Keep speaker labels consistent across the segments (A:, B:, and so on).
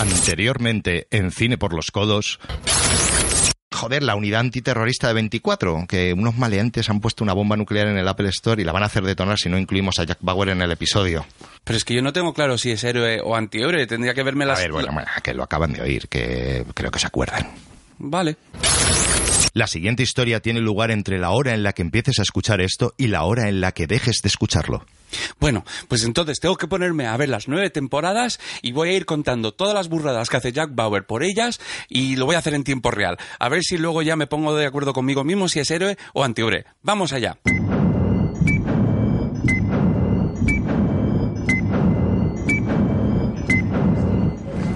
A: Anteriormente, en Cine por los Codos. Joder, la unidad antiterrorista de 24, que unos maleantes han puesto una bomba nuclear en el Apple Store y la van a hacer detonar si no incluimos a Jack Bauer en el episodio.
B: Pero es que yo no tengo claro si es héroe o antihéroe. Tendría que verme las...
A: A ver, bueno, bueno, que lo acaban de oír, que creo que se acuerdan.
B: Vale.
A: La siguiente historia tiene lugar entre la hora en la que empieces a escuchar esto y la hora en la que dejes de escucharlo.
B: Bueno, pues entonces tengo que ponerme a ver las nueve temporadas y voy a ir contando todas las burradas que hace Jack Bauer por ellas y lo voy a hacer en tiempo real. A ver si luego ya me pongo de acuerdo conmigo mismo si es héroe o antihéroe. Vamos allá.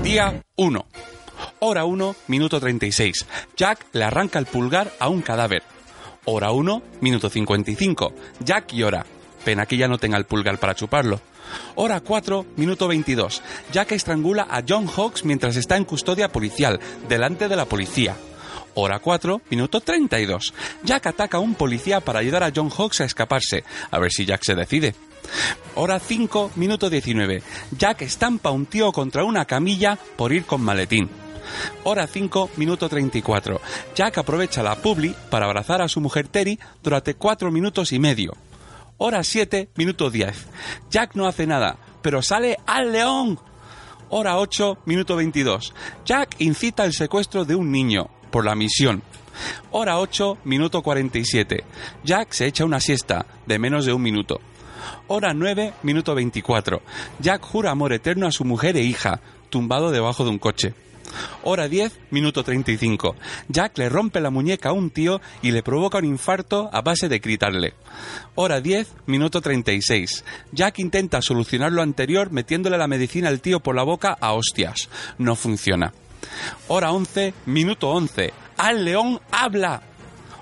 B: Día 1. Hora 1, minuto 36. Jack le arranca el pulgar a un cadáver. Hora 1, minuto 55. Jack llora. Pena que ya no tenga el pulgar para chuparlo. Hora 4, minuto 22. Jack estrangula a John Hawks mientras está en custodia policial, delante de la policía. Hora 4, minuto 32. Jack ataca a un policía para ayudar a John Hawks a escaparse. A ver si Jack se decide. Hora 5, minuto 19. Jack estampa a un tío contra una camilla por ir con maletín. Hora 5, minuto 34. Jack aprovecha la publi para abrazar a su mujer Terry durante 4 minutos y medio. Hora 7, minuto 10. Jack no hace nada, pero sale al león. Hora 8, minuto 22. Jack incita el secuestro de un niño por la misión. Hora 8, minuto 47. Jack se echa una siesta de menos de un minuto. Hora 9, minuto 24. Jack jura amor eterno a su mujer e hija, tumbado debajo de un coche. Hora 10, minuto 35. Jack le rompe la muñeca a un tío y le provoca un infarto a base de gritarle. Hora 10, minuto 36. Jack intenta solucionar lo anterior metiéndole la medicina al tío por la boca a hostias. No funciona. Hora 11, minuto 11. Al león habla.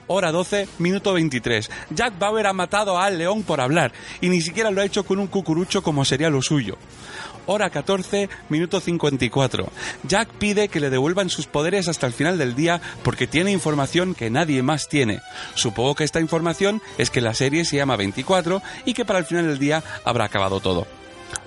B: Hora 12, minuto 23. Jack Bauer ha matado a Al León por hablar y ni siquiera lo ha hecho con un cucurucho como sería lo suyo hora 14, minuto 54. Jack pide que le devuelvan sus poderes hasta el final del día porque tiene información que nadie más tiene. Supongo que esta información es que la serie se llama 24 y que para el final del día habrá acabado todo.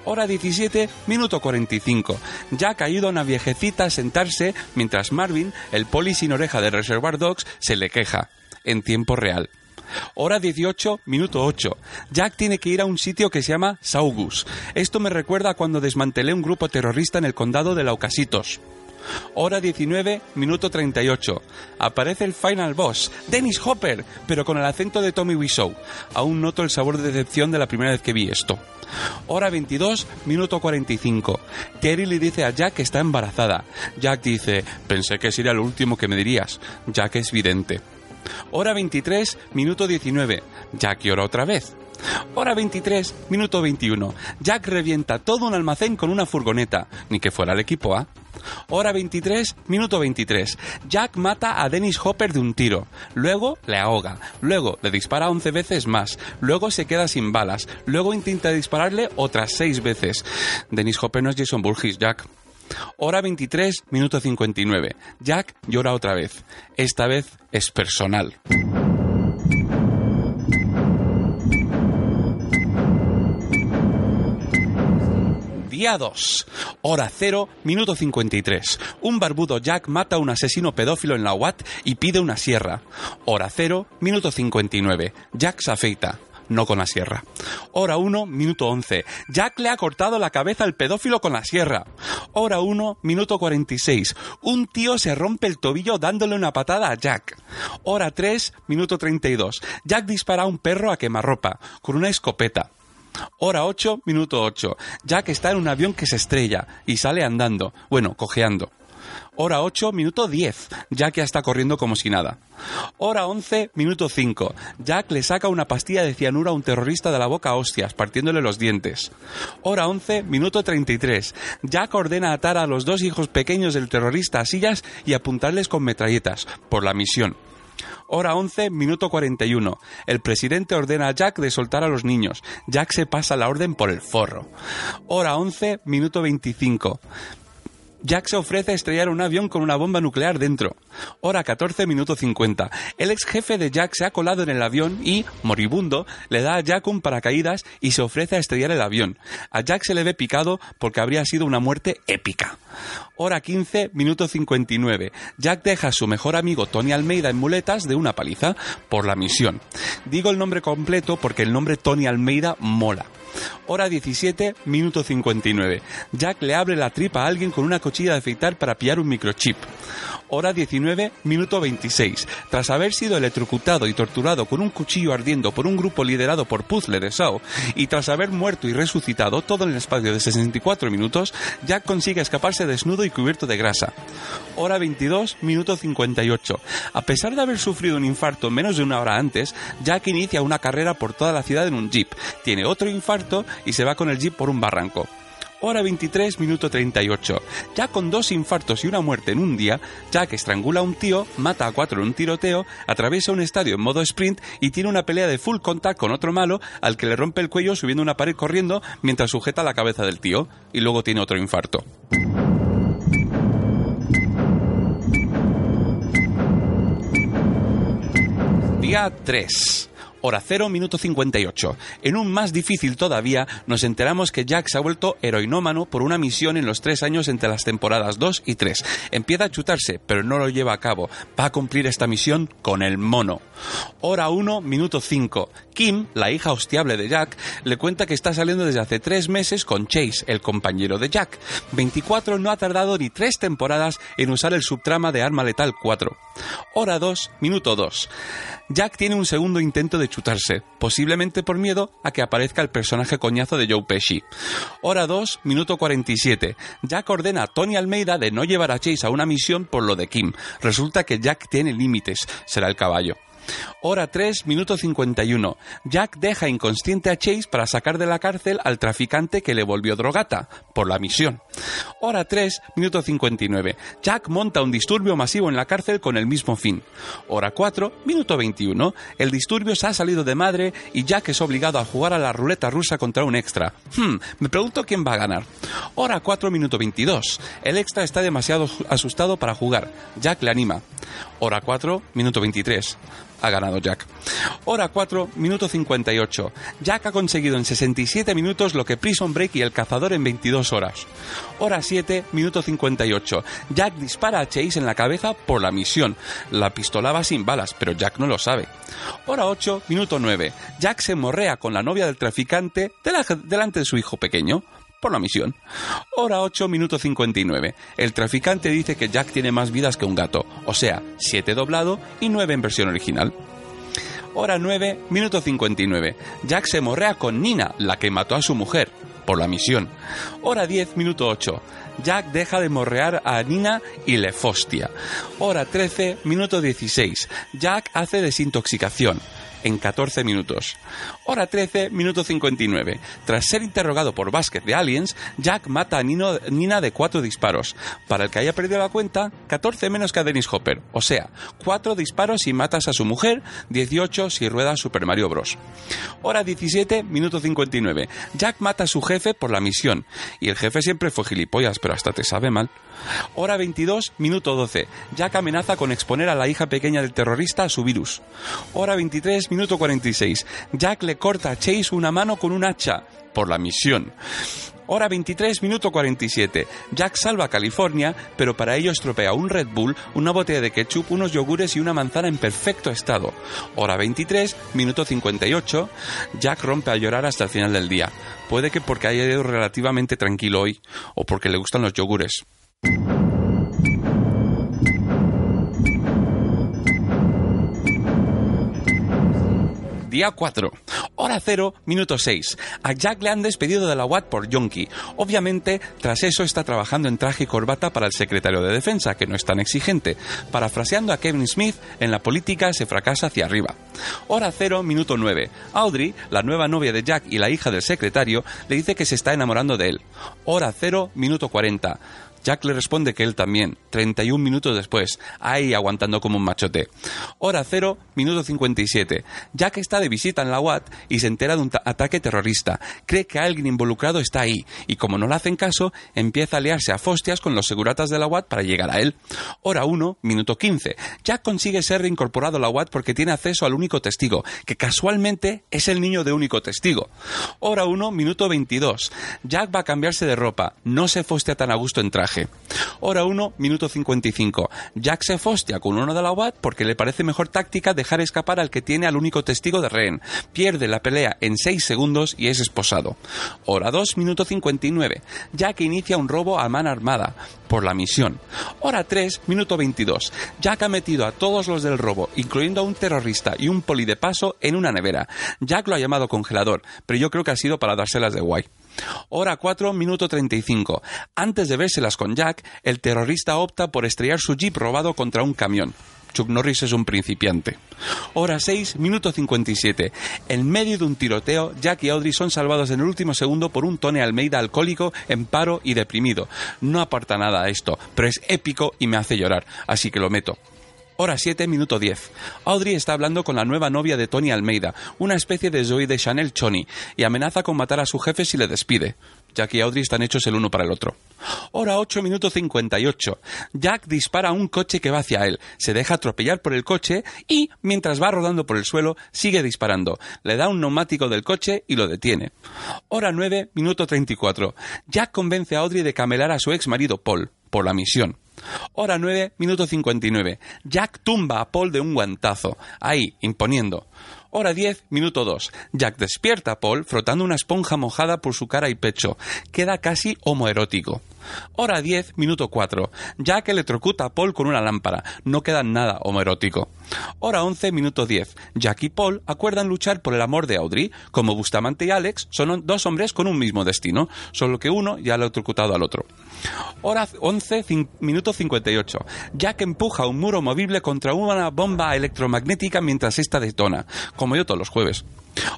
B: Hora 17, minuto 45. Jack ayuda a una viejecita a sentarse mientras Marvin, el poli sin oreja de Reservoir Dogs, se le queja. En tiempo real. Hora 18, minuto 8. Jack tiene que ir a un sitio que se llama Saugus. Esto me recuerda a cuando desmantelé un grupo terrorista en el condado de Laucasitos. Hora 19, minuto 38. Aparece el final boss, Dennis Hopper, pero con el acento de Tommy Wiseau. Aún noto el sabor de decepción de la primera vez que vi esto. Hora 22, minuto 45. Terry le dice a Jack que está embarazada. Jack dice, pensé que sería lo último que me dirías. Jack es vidente. Hora 23, minuto 19. Jack llora otra vez. Hora 23, minuto 21. Jack revienta todo un almacén con una furgoneta, ni que fuera el equipo A. Hora 23, minuto 23. Jack mata a Dennis Hopper de un tiro. Luego le ahoga. Luego le dispara 11 veces más. Luego se queda sin balas. Luego intenta dispararle otras 6 veces. Dennis Hopper no es Jason Burgess, Jack. Hora 23, minuto 59. Jack llora otra vez. Esta vez es personal. Día 2. Hora 0, minuto 53. Un barbudo Jack mata a un asesino pedófilo en la UAT y pide una sierra. Hora 0, minuto 59. Jack se afeita no con la sierra. Hora 1, minuto 11. Jack le ha cortado la cabeza al pedófilo con la sierra. Hora 1, minuto 46. Un tío se rompe el tobillo dándole una patada a Jack. Hora 3, minuto 32. Jack dispara a un perro a quemarropa con una escopeta. Hora 8, minuto 8. Jack está en un avión que se estrella y sale andando, bueno, cojeando. Hora 8, minuto 10. Jack ya está corriendo como si nada. Hora 11, minuto 5. Jack le saca una pastilla de cianuro a un terrorista de la boca a hostias, partiéndole los dientes. Hora 11, minuto 33. Jack ordena atar a los dos hijos pequeños del terrorista a sillas y apuntarles con metralletas, por la misión. Hora 11, minuto 41. El presidente ordena a Jack de soltar a los niños. Jack se pasa la orden por el forro. Hora 11, minuto 25. Jack se ofrece a estrellar un avión con una bomba nuclear dentro. Hora 14, minuto 50. El ex jefe de Jack se ha colado en el avión y, moribundo, le da a Jack un paracaídas y se ofrece a estrellar el avión. A Jack se le ve picado porque habría sido una muerte épica. Hora 15, minuto 59. Jack deja a su mejor amigo Tony Almeida en muletas de una paliza por la misión. Digo el nombre completo porque el nombre Tony Almeida mola. Hora 17, minuto 59. Jack le abre la tripa a alguien con una cuchilla de afeitar para pillar un microchip. Hora 19, minuto 26. Tras haber sido electrocutado y torturado con un cuchillo ardiendo por un grupo liderado por Puzzle de Sao, y tras haber muerto y resucitado todo en el espacio de 64 minutos, Jack consigue escaparse desnudo y cubierto de grasa. Hora 22, minuto 58. A pesar de haber sufrido un infarto menos de una hora antes, Jack inicia una carrera por toda la ciudad en un jeep. Tiene otro infarto y se va con el jeep por un barranco hora 23, minuto 38. Ya con dos infartos y una muerte en un día, Jack estrangula a un tío, mata a cuatro en un tiroteo, atraviesa un estadio en modo sprint y tiene una pelea de full contact con otro malo al que le rompe el cuello subiendo una pared corriendo mientras sujeta la cabeza del tío. Y luego tiene otro infarto. Día 3 hora 0, minuto 58. En un más difícil todavía, nos enteramos que Jack se ha vuelto heroinómano por una misión en los tres años entre las temporadas 2 y 3. Empieza a chutarse, pero no lo lleva a cabo. Va a cumplir esta misión con el mono. Hora 1, minuto 5. Kim, la hija hostiable de Jack, le cuenta que está saliendo desde hace tres meses con Chase, el compañero de Jack. 24 no ha tardado ni tres temporadas en usar el subtrama de Arma Letal 4. Hora 2, minuto 2. Jack tiene un segundo intento de posiblemente por miedo a que aparezca el personaje coñazo de Joe Pesci. Hora 2, minuto 47. Jack ordena a Tony Almeida de no llevar a Chase a una misión por lo de Kim. Resulta que Jack tiene límites, será el caballo. Hora 3, minuto 51. Jack deja inconsciente a Chase para sacar de la cárcel al traficante que le volvió drogata, por la misión. Hora 3, minuto 59. Jack monta un disturbio masivo en la cárcel con el mismo fin. Hora 4, minuto 21. El disturbio se ha salido de madre y Jack es obligado a jugar a la ruleta rusa contra un extra. Hmm, me pregunto quién va a ganar. Hora 4, minuto 22. El extra está demasiado asustado para jugar. Jack le anima. Hora 4, minuto 23 ha ganado Jack. Hora 4, minuto 58. Jack ha conseguido en 67 minutos lo que Prison Break y El Cazador en 22 horas. Hora 7, minuto 58. Jack dispara a Chase en la cabeza por la misión. La pistola va sin balas, pero Jack no lo sabe. Hora 8, minuto 9. Jack se morrea con la novia del traficante delante de su hijo pequeño por la misión. Hora 8, minuto 59. El traficante dice que Jack tiene más vidas que un gato, o sea, 7 doblado y 9 en versión original. Hora 9, minuto 59. Jack se morrea con Nina, la que mató a su mujer, por la misión. Hora 10, minuto 8. Jack deja de morrear a Nina y le fostia. Hora 13, minuto 16. Jack hace desintoxicación en 14 minutos. Hora 13, minuto 59. Tras ser interrogado por Vázquez de Aliens, Jack mata a Nina de cuatro disparos. Para el que haya perdido la cuenta, 14 menos que a Dennis Hopper. O sea, 4 disparos si matas a su mujer, 18 si rueda Super Mario Bros. Hora 17, minuto 59. Jack mata a su jefe por la misión. Y el jefe siempre fue gilipollas, pero hasta te sabe mal. Hora 22, minuto 12. Jack amenaza con exponer a la hija pequeña del terrorista a su virus. Hora 23, minuto 46. Jack le corta a Chase una mano con un hacha por la misión. Hora 23, minuto 47. Jack salva a California, pero para ello estropea un Red Bull, una botella de ketchup, unos yogures y una manzana en perfecto estado. Hora 23, minuto 58. Jack rompe a llorar hasta el final del día. Puede que porque haya ido relativamente tranquilo hoy, o porque le gustan los yogures. Día 4. Hora 0, minuto 6. A Jack le han despedido de la UAT por Yonki. Obviamente, tras eso está trabajando en traje y corbata para el secretario de Defensa, que no es tan exigente. Parafraseando a Kevin Smith, en la política se fracasa hacia arriba. Hora 0, minuto 9. Audrey, la nueva novia de Jack y la hija del secretario, le dice que se está enamorando de él. Hora 0, minuto 40. Jack le responde que él también. 31 minutos después, ahí aguantando como un machote. Hora 0, minuto 57. Jack está de visita en la UAT y se entera de un ataque terrorista. Cree que alguien involucrado está ahí y como no le hacen caso, empieza a liarse a fostias con los seguratas de la UAT para llegar a él. Hora 1, minuto 15. Jack consigue ser reincorporado a la UAT porque tiene acceso al único testigo, que casualmente es el niño de único testigo. Hora 1, minuto 22. Jack va a cambiarse de ropa, no se fostea tan a gusto en traje. Hora 1, minuto 55. Jack se fostea con uno de la UAT porque le parece mejor táctica dejar escapar al que tiene al único testigo de rehén. Pierde la pelea en 6 segundos y es esposado. Hora 2, minuto 59. Jack inicia un robo a mano armada por la misión. Hora 3, minuto 22. Jack ha metido a todos los del robo, incluyendo a un terrorista y un poli de paso, en una nevera. Jack lo ha llamado congelador, pero yo creo que ha sido para dárselas de guay. Hora 4, minuto 35. Antes de vérselas con Jack, el terrorista opta por estrellar su jeep robado contra un camión. Chuck Norris es un principiante. Hora 6, minuto 57. En medio de un tiroteo, Jack y Audrey son salvados en el último segundo por un Tony Almeida alcohólico, en paro y deprimido. No aporta nada a esto, pero es épico y me hace llorar, así que lo meto. Hora 7, minuto 10. Audrey está hablando con la nueva novia de Tony Almeida, una especie de Zoe de Chanel Choni, y amenaza con matar a su jefe si le despide. Jack y Audrey están hechos el uno para el otro. Hora 8, minuto 58. Jack dispara a un coche que va hacia él, se deja atropellar por el coche y, mientras va rodando por el suelo, sigue disparando. Le da un neumático del coche y lo detiene. Hora 9, minuto 34. Jack convence a Audrey de camelar a su ex marido Paul, por la misión. Hora 9, minuto 59. Jack tumba a Paul de un guantazo, ahí, imponiendo. Hora 10, minuto 2. Jack despierta a Paul frotando una esponja mojada por su cara y pecho. Queda casi homoerótico. Hora 10, minuto 4. Jack electrocuta a Paul con una lámpara. No queda nada homoerótico. Hora 11, minuto 10. Jack y Paul acuerdan luchar por el amor de Audrey. Como Bustamante y Alex son dos hombres con un mismo destino, solo que uno ya ha electrocutado al otro. Hora 11, minuto 58. Jack empuja un muro movible contra una bomba electromagnética mientras esta detona, como yo todos los jueves.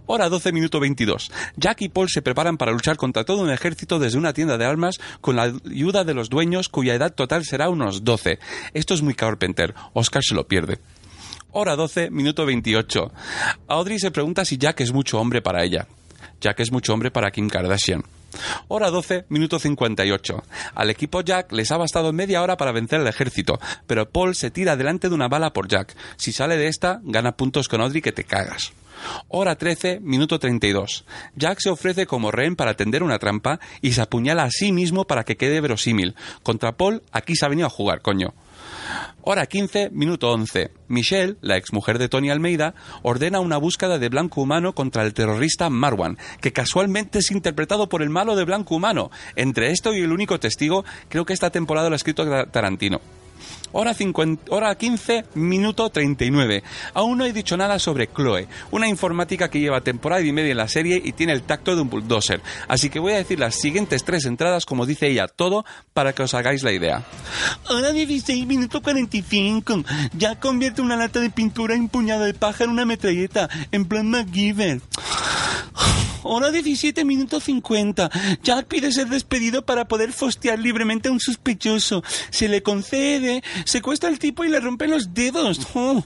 B: Hora 12, minuto 22. Jack y Paul se preparan para luchar contra todo un ejército desde una tienda de armas con la ayuda de los dueños cuya edad total será unos 12. Esto es muy Carpenter. Oscar se lo pierde. Hora 12, minuto 28. Audrey se pregunta si Jack es mucho hombre para ella. Jack es mucho hombre para Kim Kardashian. Hora 12, minuto 58. Al equipo Jack les ha bastado media hora para vencer al ejército, pero Paul se tira delante de una bala por Jack. Si sale de esta, gana puntos con Audrey que te cagas. Hora 13, minuto 32. Jack se ofrece como rehén para tender una trampa y se apuñala a sí mismo para que quede verosímil. Contra Paul, aquí se ha venido a jugar, coño. Hora 15, minuto 11. Michelle, la exmujer de Tony Almeida, ordena una búsqueda de blanco humano contra el terrorista Marwan, que casualmente es interpretado por el malo de blanco humano. Entre esto y el único testigo, creo que esta temporada lo ha escrito Tarantino. Hora, 50, hora 15, minuto 39. Aún no he dicho nada sobre Chloe, una informática que lleva temporada y media en la serie y tiene el tacto de un bulldozer. Así que voy a decir las siguientes tres entradas, como dice ella, todo para que os hagáis la idea.
C: Hora 16, minuto 45. Ya convierte una lata de pintura en puñado de paja en una metralleta, en plan MacGyver. Hora 17 minutos 50. Jack pide ser despedido para poder fostear libremente a un sospechoso. Se le concede, secuestra al tipo y le rompe los dedos. Oh.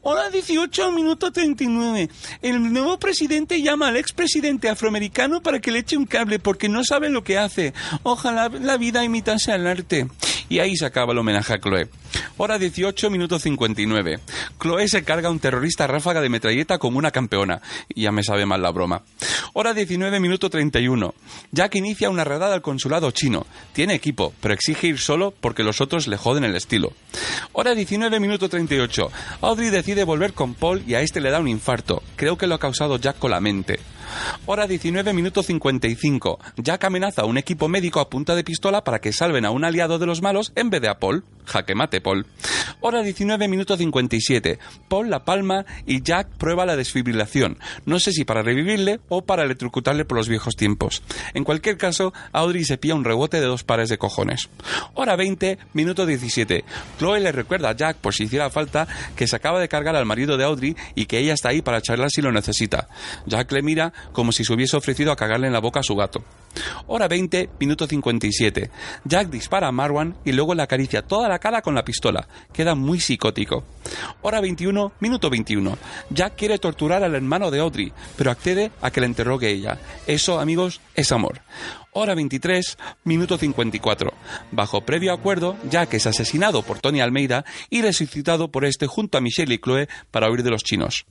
C: Hora 18 minuto 39. El nuevo presidente llama al expresidente afroamericano para que le eche un cable porque no sabe lo que hace. Ojalá la vida imitase al arte.
B: Y ahí se acaba el homenaje a Chloe. Hora 18, minuto 59. Chloe se carga a un terrorista ráfaga de metralleta como una campeona. Ya me sabe mal la broma. Hora 19, minuto 31. Jack inicia una redada al consulado chino. Tiene equipo, pero exige ir solo porque los otros le joden el estilo. Hora 19, minuto 38. Audrey decide volver con Paul y a este le da un infarto. Creo que lo ha causado Jack con la mente. Hora 19, minuto 55. Jack amenaza a un equipo médico a punta de pistola para que salven a un aliado de los malos en vez de a Paul. Jaque mate, Paul. Hora 19, minuto 57. Paul la palma y Jack prueba la desfibrilación. No sé si para revivirle o para electrocutarle por los viejos tiempos. En cualquier caso, Audrey se pilla un rebote de dos pares de cojones. Hora 20, minuto 17. Chloe le recuerda a Jack, por si hiciera falta, que se acaba de cargar al marido de Audrey y que ella está ahí para charlar si lo necesita. Jack le mira como si se hubiese ofrecido a cagarle en la boca a su gato. Hora 20, minuto 57. Jack dispara a Marwan y luego le acaricia toda la cara con la pistola. Queda muy psicótico. Hora 21, minuto 21. Jack quiere torturar al hermano de Audrey, pero accede a que le interrogue ella. Eso, amigos, es amor. Hora 23, minuto 54. Bajo previo acuerdo, Jack es asesinado por Tony Almeida y resucitado por este junto a Michelle y Chloe para huir de los chinos.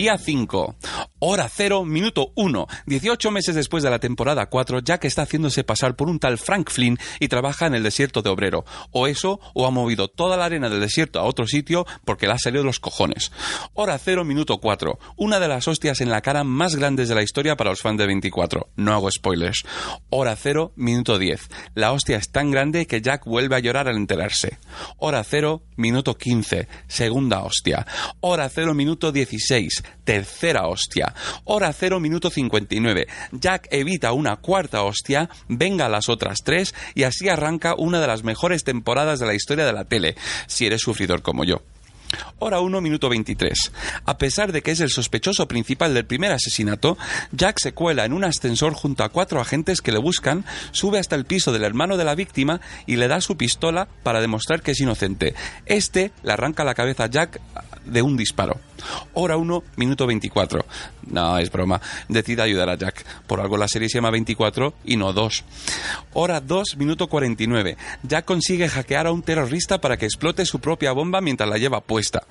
B: Día 5. Hora 0, minuto 1. 18 meses después de la temporada 4, Jack está haciéndose pasar por un tal Frank Flynn y trabaja en el desierto de obrero. O eso, o ha movido toda la arena del desierto a otro sitio porque le ha salido los cojones. Hora 0, minuto 4. Una de las hostias en la cara más grandes de la historia para los fans de 24. No hago spoilers. Hora 0, minuto 10. La hostia es tan grande que Jack vuelve a llorar al enterarse. Hora 0, minuto 15. Segunda hostia. Hora 0, minuto 16 tercera hostia. Hora 0, minuto 59. Jack evita una cuarta hostia, venga las otras tres y así arranca una de las mejores temporadas de la historia de la tele, si eres sufridor como yo. Hora 1, minuto 23. A pesar de que es el sospechoso principal del primer asesinato, Jack se cuela en un ascensor junto a cuatro agentes que le buscan, sube hasta el piso del hermano de la víctima y le da su pistola para demostrar que es inocente. Este le arranca la cabeza a Jack de un disparo. Hora 1, minuto 24. No, es broma. Decide ayudar a Jack. Por algo la serie se llama 24 y no 2. Hora 2, minuto 49. Jack consigue hackear a un terrorista para que explote su propia bomba mientras la lleva puesta.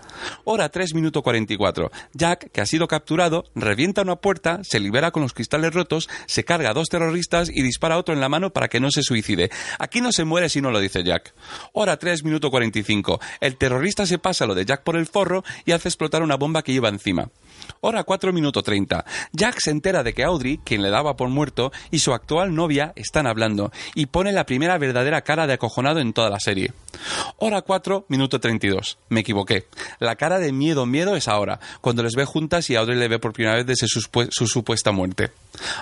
B: Hora 3, minuto 44. Jack, que ha sido capturado, revienta una puerta, se libera con los cristales rotos, se carga a dos terroristas y dispara a otro en la mano para que no se suicide. Aquí no se muere si no lo dice Jack. Hora 3, minuto 45. El terrorista se pasa lo de Jack por el forro y hace explotar una bomba que lleva encima. Hora 4 minuto 30. Jack se entera de que Audrey, quien le daba por muerto, y su actual novia están hablando, y pone la primera verdadera cara de acojonado en toda la serie. Hora 4 minuto 32. Me equivoqué. La cara de miedo, miedo es ahora, cuando les ve juntas y Audrey le ve por primera vez desde su, su supuesta muerte.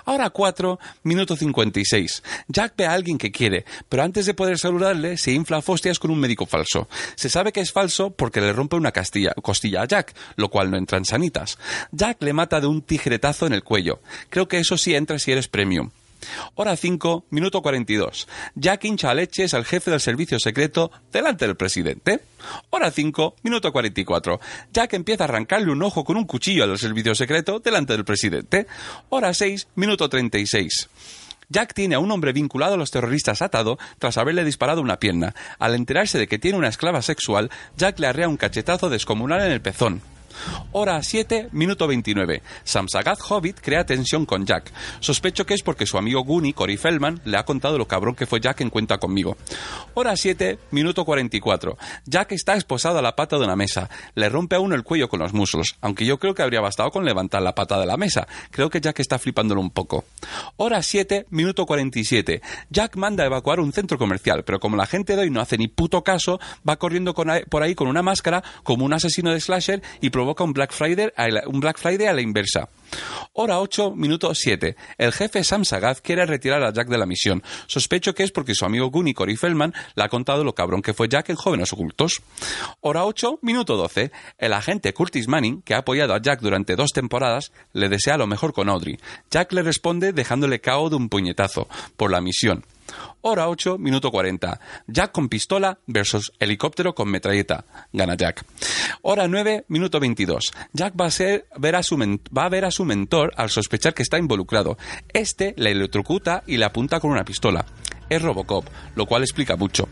B: Hora 4 minuto 56. Jack ve a alguien que quiere, pero antes de poder saludarle se infla fostias con un médico falso. Se sabe que es falso porque le rompe una costilla a Jack, lo cual no entra en sanitas. Jack le mata de un tijeretazo en el cuello. Creo que eso sí entra si eres premium. Hora 5, minuto 42. Jack hincha a leches al jefe del servicio secreto delante del presidente. Hora 5, minuto 44. Jack empieza a arrancarle un ojo con un cuchillo al servicio secreto delante del presidente. Hora 6, minuto 36. Jack tiene a un hombre vinculado a los terroristas atado tras haberle disparado una pierna. Al enterarse de que tiene una esclava sexual, Jack le arrea un cachetazo descomunal en el pezón. Hora 7, minuto 29. Samsagat Hobbit crea tensión con Jack. Sospecho que es porque su amigo Goonie, Cory Feldman, le ha contado lo cabrón que fue Jack en cuenta conmigo. Hora 7, minuto 44. Jack está esposado a la pata de una mesa. Le rompe a uno el cuello con los muslos, aunque yo creo que habría bastado con levantar la pata de la mesa. Creo que Jack está flipándolo un poco. Hora 7, minuto 47. Jack manda a evacuar un centro comercial, pero como la gente de hoy no hace ni puto caso, va corriendo por ahí con una máscara como un asesino de slasher y provoca un Black Friday a la, un Black Friday a la inversa. Hora 8, minuto 7. El jefe Sam Sagat quiere retirar a Jack de la misión. Sospecho que es porque su amigo Gunny Cory Feldman le ha contado lo cabrón que fue Jack en Jóvenes Ocultos. Hora 8, minuto 12. El agente Curtis Manning, que ha apoyado a Jack durante dos temporadas, le desea lo mejor con Audrey. Jack le responde dejándole cao de un puñetazo por la misión. Hora 8, minuto 40. Jack con pistola versus helicóptero con metralleta. Gana Jack. Hora 9, minuto 22. Jack va a, ver a su va a ver a su mentor al sospechar que está involucrado. Este le electrocuta y le apunta con una pistola. Es Robocop, lo cual explica mucho.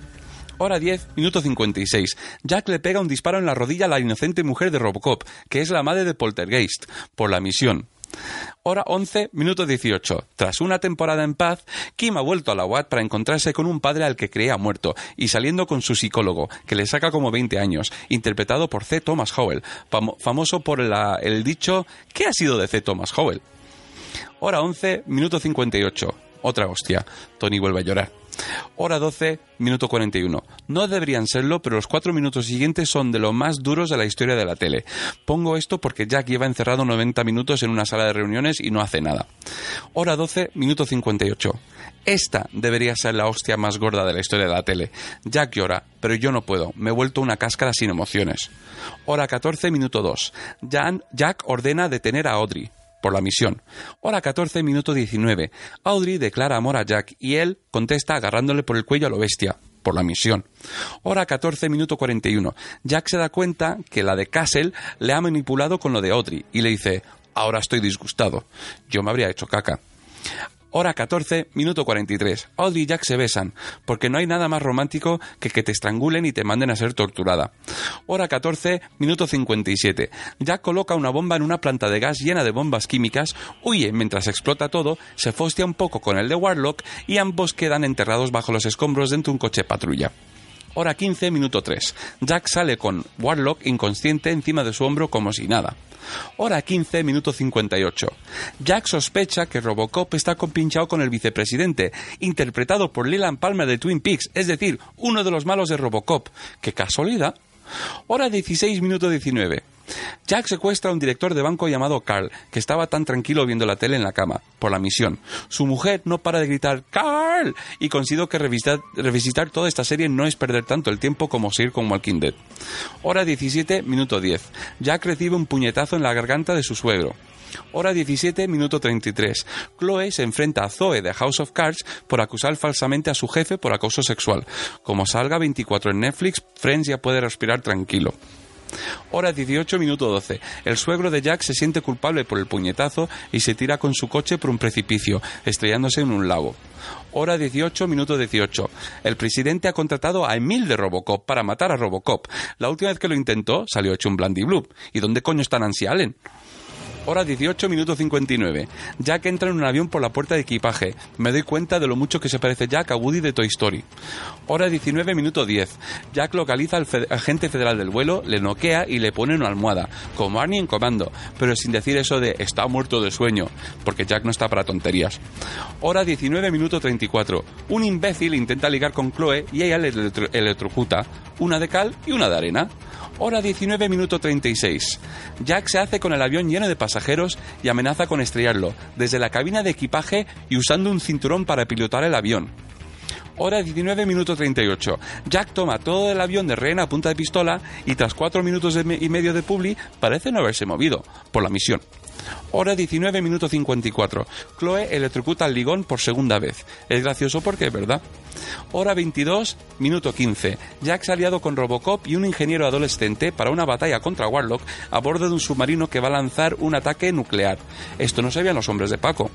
B: Hora 10, minuto 56. Jack le pega un disparo en la rodilla a la inocente mujer de Robocop, que es la madre de Poltergeist, por la misión. Hora 11, minuto 18. Tras una temporada en paz, Kim ha vuelto a la UAT para encontrarse con un padre al que creía muerto y saliendo con su psicólogo, que le saca como 20 años, interpretado por C. Thomas Howell, famoso por el dicho ¿Qué ha sido de C. Thomas Howell? Hora 11, minuto 58. otra hostia. Tony vuelve a llorar. Hora 12, minuto 41. No deberían serlo, pero los cuatro minutos siguientes son de los más duros de la historia de la tele. Pongo esto porque Jack lleva encerrado 90 minutos en una sala de reuniones y no hace nada. Hora 12, minuto 58. Esta debería ser la hostia más gorda de la historia de la tele. Jack llora, pero yo no puedo. Me he vuelto una cáscara sin emociones. Hora 14, minuto 2. Jack ordena detener a Audrey por la misión. Hora 14, minuto 19. Audrey declara amor a Jack y él contesta agarrándole por el cuello a lo bestia por la misión. Hora 14, minuto 41. Jack se da cuenta que la de Castle le ha manipulado con lo de Audrey y le dice, ahora estoy disgustado. Yo me habría hecho caca. Hora 14, minuto 43. Audrey y Jack se besan, porque no hay nada más romántico que que te estrangulen y te manden a ser torturada. Hora 14, minuto 57. Jack coloca una bomba en una planta de gas llena de bombas químicas, huye mientras explota todo, se fostia un poco con el de Warlock y ambos quedan enterrados bajo los escombros dentro de un coche patrulla. Hora 15, minuto 3. Jack sale con Warlock inconsciente encima de su hombro como si nada. Hora 15, minuto 58. Jack sospecha que Robocop está compinchado con el vicepresidente, interpretado por Leland Palmer de Twin Peaks, es decir, uno de los malos de Robocop. ¡Qué casualidad! Hora 16, minuto 19. Jack secuestra a un director de banco llamado Carl, que estaba tan tranquilo viendo la tele en la cama, por la misión. Su mujer no para de gritar ¡Carl! y consigo que revisitar, revisitar, toda esta serie no es perder tanto el tiempo como seguir con Walking Dead. Hora 17, minuto 10. Jack recibe un puñetazo en la garganta de su suegro. Hora 17, minuto 33. Chloe se enfrenta a Zoe de House of Cards por acusar falsamente a su jefe por acoso sexual. Como salga 24 en Netflix, Friends ya puede respirar tranquilo. Hora 18, minuto 12. El suegro de Jack se siente culpable por el puñetazo y se tira con su coche por un precipicio, estrellándose en un lago. Hora 18, minuto 18. El presidente ha contratado a Emil de Robocop para matar a Robocop. La última vez que lo intentó salió hecho un blandibloop. ¿Y dónde coño está Nancy Allen? Hora 18, minuto 59. Jack entra en un avión por la puerta de equipaje. Me doy cuenta de lo mucho que se parece Jack a Woody de Toy Story. Hora 19, minuto 10. Jack localiza al agente federal del vuelo, le noquea y le pone una almohada, como Arnie en comando, pero sin decir eso de está muerto de sueño, porque Jack no está para tonterías. Hora 19, minuto 34. Un imbécil intenta ligar con Chloe y ella le electro electrocuta, una de cal y una de arena. Hora 19, minuto 36. Jack se hace con el avión lleno de pasajeros y amenaza con estrellarlo, desde la cabina de equipaje y usando un cinturón para pilotar el avión. Hora 19, minuto 38. Jack toma todo el avión de rehén a punta de pistola y tras cuatro minutos y medio de publi parece no haberse movido, por la misión. Hora 19, minuto 54. Chloe electrocuta al ligón por segunda vez. Es gracioso porque es verdad. Hora 22, minuto 15. Jack se ha aliado con Robocop y un ingeniero adolescente para una batalla contra Warlock a bordo de un submarino que va a lanzar un ataque nuclear. Esto no sabían los hombres de Paco.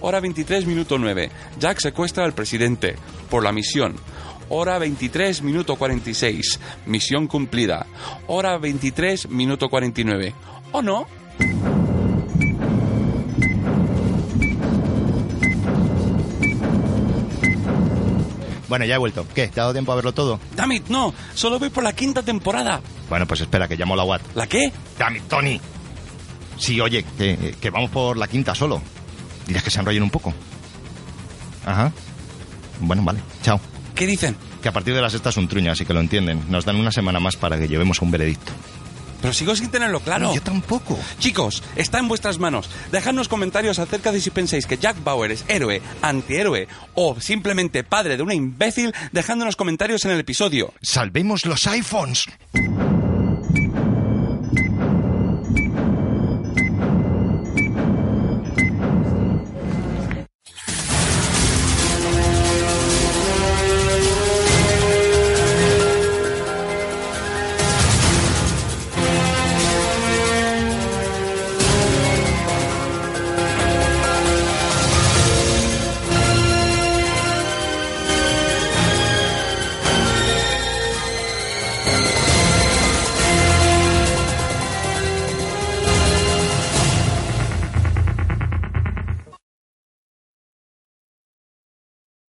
B: Hora 23, minuto 9. Jack secuestra al presidente. Por la misión. Hora 23, minuto 46. Misión cumplida. Hora 23, minuto 49. ¿O no?
A: Bueno, ya he vuelto. ¿Qué? ¿Te ha dado tiempo a verlo todo?
B: Damit, no. Solo voy por la quinta temporada.
A: Bueno, pues espera, que llamo a la Watt.
B: ¿La qué?
A: Damit, Tony. Sí, oye, que, que vamos por la quinta solo. Diles que se enrollen un poco. Ajá. Bueno, vale. Chao.
B: ¿Qué dicen?
A: Que a partir de la sexta es un truño, así que lo entienden. Nos dan una semana más para que llevemos a un veredicto.
B: Pero sigo sin tenerlo claro.
A: No, yo tampoco.
B: Chicos, está en vuestras manos. Dejadnos comentarios acerca de si pensáis que Jack Bauer es héroe, antihéroe o simplemente padre de una imbécil, dejándonos comentarios en el episodio.
A: ¡Salvemos los iPhones!